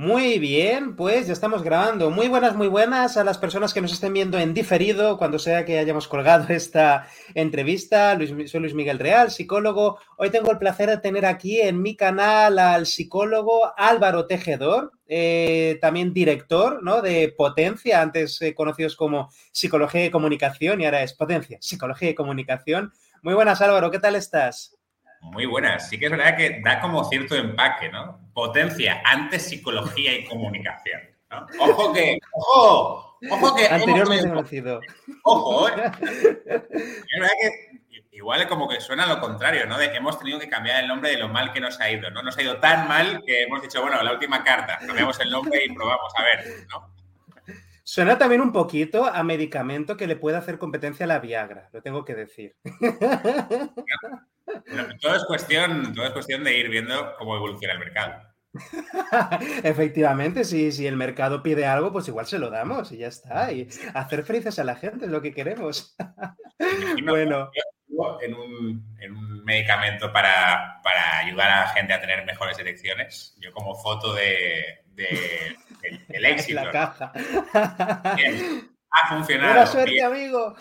Muy bien, pues ya estamos grabando. Muy buenas, muy buenas a las personas que nos estén viendo en diferido, cuando sea que hayamos colgado esta entrevista. soy Luis Miguel Real, psicólogo. Hoy tengo el placer de tener aquí en mi canal al psicólogo Álvaro Tejedor, eh, también director ¿no? de Potencia, antes eh, conocidos como Psicología y Comunicación, y ahora es Potencia, Psicología y Comunicación. Muy buenas, Álvaro, ¿qué tal estás? Muy buenas. Sí que es verdad que da como cierto empaque, ¿no? Potencia, antes psicología y comunicación. ¿no? Ojo que, ojo, ojo que. Anteriormente conocido. Ojo, ¿eh? Es verdad que igual es como que suena lo contrario, ¿no? De que hemos tenido que cambiar el nombre de lo mal que nos ha ido, ¿no? Nos ha ido tan mal que hemos dicho, bueno, la última carta, cambiamos el nombre y probamos a ver, ¿no? Suena también un poquito a medicamento que le puede hacer competencia a la Viagra, lo tengo que decir. Todo, es cuestión, todo es cuestión de ir viendo cómo evoluciona el mercado. Efectivamente, si, si el mercado pide algo, pues igual se lo damos y ya está. Y hacer felices a la gente es lo que queremos. bueno. En un, en un medicamento para, para, ayudar a la gente a tener mejores elecciones. Yo como foto de, de, del, éxito. La caja. Ha funcionado. Buena suerte, amigo.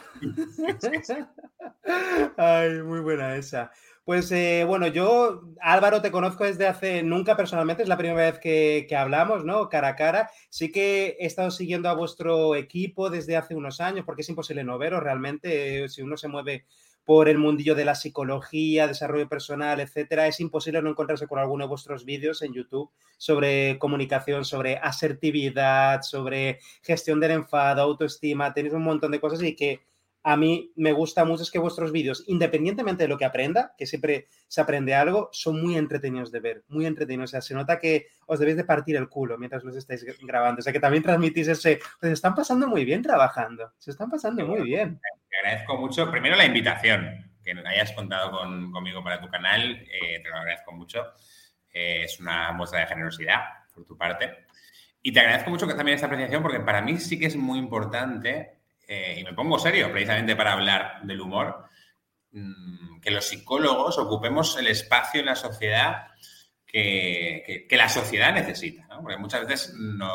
Ay, muy buena esa. Pues eh, bueno, yo, Álvaro, te conozco desde hace, nunca personalmente, es la primera vez que, hablamos, ¿no? Cara a cara. Sí que he estado siguiendo a vuestro equipo desde hace unos años, porque es imposible no veros realmente. Eh, si uno se mueve por el mundillo de la psicología, desarrollo personal, etcétera, es imposible no encontrarse con alguno de vuestros vídeos en YouTube sobre comunicación, sobre asertividad, sobre gestión del enfado, autoestima. Tenéis un montón de cosas y que a mí me gusta mucho es que vuestros vídeos, independientemente de lo que aprenda, que siempre se aprende algo, son muy entretenidos de ver, muy entretenidos. O sea, se nota que os debéis de partir el culo mientras los estáis grabando. O sea, que también transmitís ese, pues están pasando muy bien trabajando, se están pasando muy bien. Te agradezco mucho, primero la invitación, que hayas contado conmigo para tu canal, eh, te lo agradezco mucho. Eh, es una muestra de generosidad por tu parte. Y te agradezco mucho que también esta apreciación, porque para mí sí que es muy importante eh, y me pongo serio precisamente para hablar del humor, mm, que los psicólogos ocupemos el espacio en la sociedad que, la sociedad necesita, Porque muchas veces no,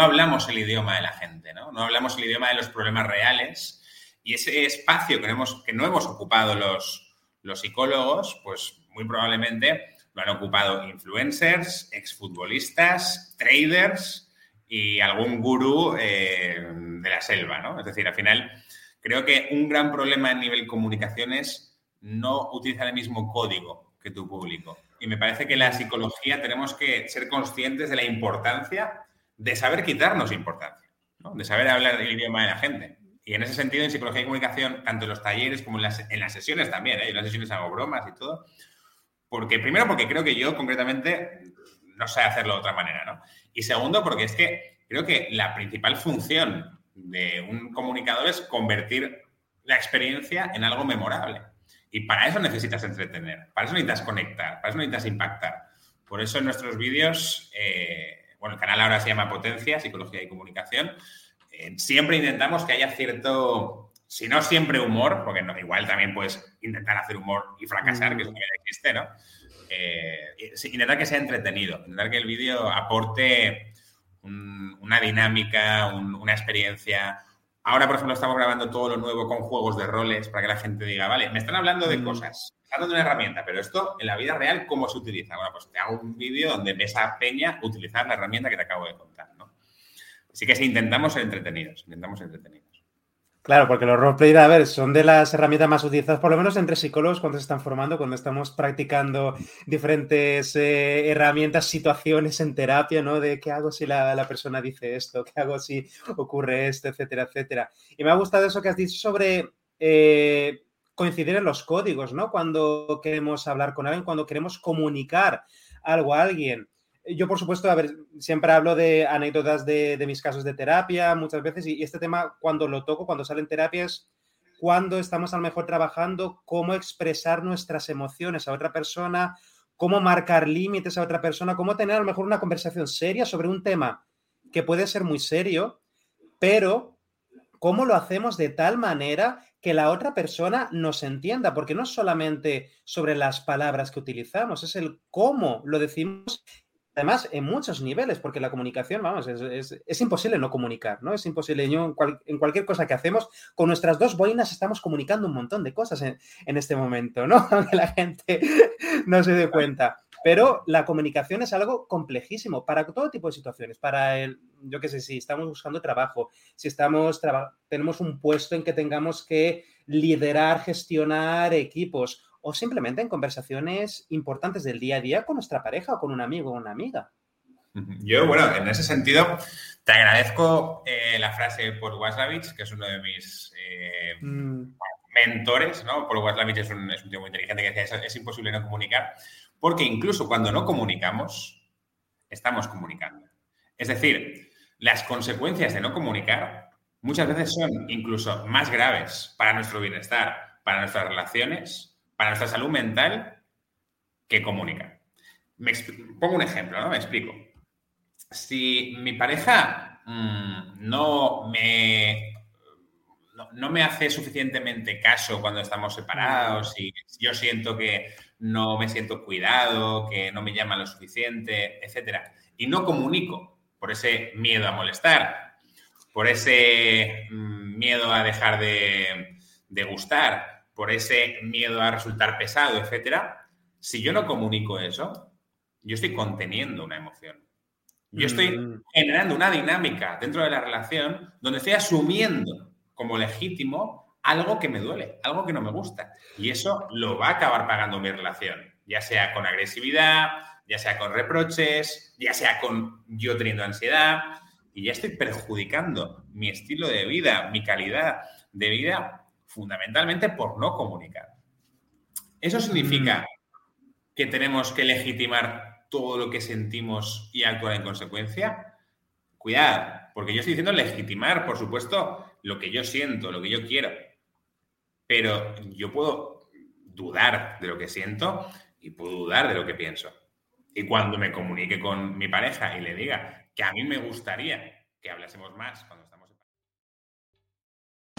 hablamos el idioma de la gente, ¿no? No hablamos el idioma de los problemas reales y ese espacio que no hemos, que no hemos ocupado los, los psicólogos, pues muy probablemente lo han ocupado influencers, exfutbolistas, traders, y algún gurú eh, de la selva, ¿no? Es decir, al final, creo que un gran problema a nivel comunicación es no utilizar el mismo código que tu público. Y me parece que la psicología tenemos que ser conscientes de la importancia de saber quitarnos importancia, ¿no? de saber hablar el idioma de la gente. Y en ese sentido, en psicología y comunicación, tanto en los talleres como en las, en las sesiones también, ¿eh? en las sesiones hago bromas y todo, porque primero porque creo que yo concretamente no sé hacerlo de otra manera, ¿no? Y segundo, porque es que creo que la principal función de un comunicador es convertir la experiencia en algo memorable. Y para eso necesitas entretener, para eso necesitas conectar, para eso necesitas impactar. Por eso en nuestros vídeos, eh, bueno, el canal ahora se llama Potencia, Psicología y Comunicación, eh, siempre intentamos que haya cierto, si no siempre humor, porque no, igual también puedes intentar hacer humor y fracasar, que es lo que existe, ¿no? Eh, intentar que sea entretenido, intentar que el vídeo aporte una dinámica, una experiencia. Ahora, por ejemplo, estamos grabando todo lo nuevo con juegos de roles para que la gente diga, vale, me están hablando de mm. cosas, están hablando de una herramienta, pero esto en la vida real, ¿cómo se utiliza? Bueno, pues te hago un vídeo donde ves a Peña utilizar la herramienta que te acabo de contar, ¿no? Así que si intentamos ser entretenidos, intentamos ser entretenidos. Claro, porque los roleplay, a ver, son de las herramientas más utilizadas, por lo menos entre psicólogos, cuando se están formando, cuando estamos practicando diferentes eh, herramientas, situaciones en terapia, ¿no? De qué hago si la, persona dice esto, qué hago si ocurre esto, etcétera, etcétera. Y me ha gustado eso que has dicho sobre eh, coincidir en los códigos, ¿no? Cuando queremos hablar con alguien, cuando queremos comunicar algo a alguien yo, por supuesto, a ver, siempre hablo de anécdotas de, mis casos de terapia muchas veces y, este tema cuando lo toco, cuando salen terapias, cuando estamos a lo mejor trabajando, cómo expresar nuestras emociones a otra persona, cómo marcar límites a otra persona, cómo tener a lo mejor una conversación seria sobre un tema que puede ser muy serio, pero cómo lo hacemos de tal manera que la otra persona nos entienda, porque no es solamente sobre las palabras que utilizamos, es el cómo lo decimos además en muchos niveles, porque la comunicación, vamos, es, imposible no comunicar, ¿no? Es imposible. En, cualquier cosa que hacemos, con nuestras dos boinas estamos comunicando un montón de cosas en, en este momento, ¿no? Aunque la gente no se dé cuenta. Pero la comunicación es algo complejísimo para todo tipo de situaciones, para el, yo qué sé, si estamos buscando trabajo, si estamos, tenemos un puesto en que tengamos que liderar, gestionar equipos o simplemente en conversaciones importantes del día a día con nuestra pareja o con un amigo o una amiga. Yo, bueno, en ese sentido, te agradezco eh, la frase de Paul Waslavich, que es uno de mis eh, mm. mentores, ¿no? Paul Waslavich es un, es un, tío muy inteligente que decía, es, es imposible no comunicar, porque incluso cuando no comunicamos, estamos comunicando. Es decir, las consecuencias de no comunicar muchas veces son incluso más graves para nuestro bienestar, para nuestras relaciones para nuestra salud mental que comunica. Me pongo un ejemplo, ¿no? Me explico. Si mi pareja mm, no me no, me hace suficientemente caso cuando estamos separados y yo siento que no me siento cuidado, que no me llama lo suficiente, etcétera, y no comunico por ese miedo a molestar, por ese mm, miedo a dejar de, de gustar, por ese miedo a resultar pesado, etcétera, si yo no comunico eso, yo estoy conteniendo una emoción. Yo estoy mm. generando una dinámica dentro de la relación donde estoy asumiendo como legítimo algo que me duele, algo que no me gusta. Y eso lo va a acabar pagando mi relación, ya sea con agresividad, ya sea con reproches, ya sea con yo teniendo ansiedad. Y ya estoy perjudicando mi estilo de vida, mi calidad de vida fundamentalmente por no comunicar. ¿Eso significa mm. que tenemos que legitimar todo lo que sentimos y actuar en consecuencia? Cuidado, porque yo estoy diciendo legitimar, por supuesto, lo que yo siento, lo que yo quiero. Pero yo puedo dudar de lo que siento y puedo dudar de lo que pienso. Y cuando me comunique con mi pareja y le diga que a mí me gustaría que hablásemos más cuando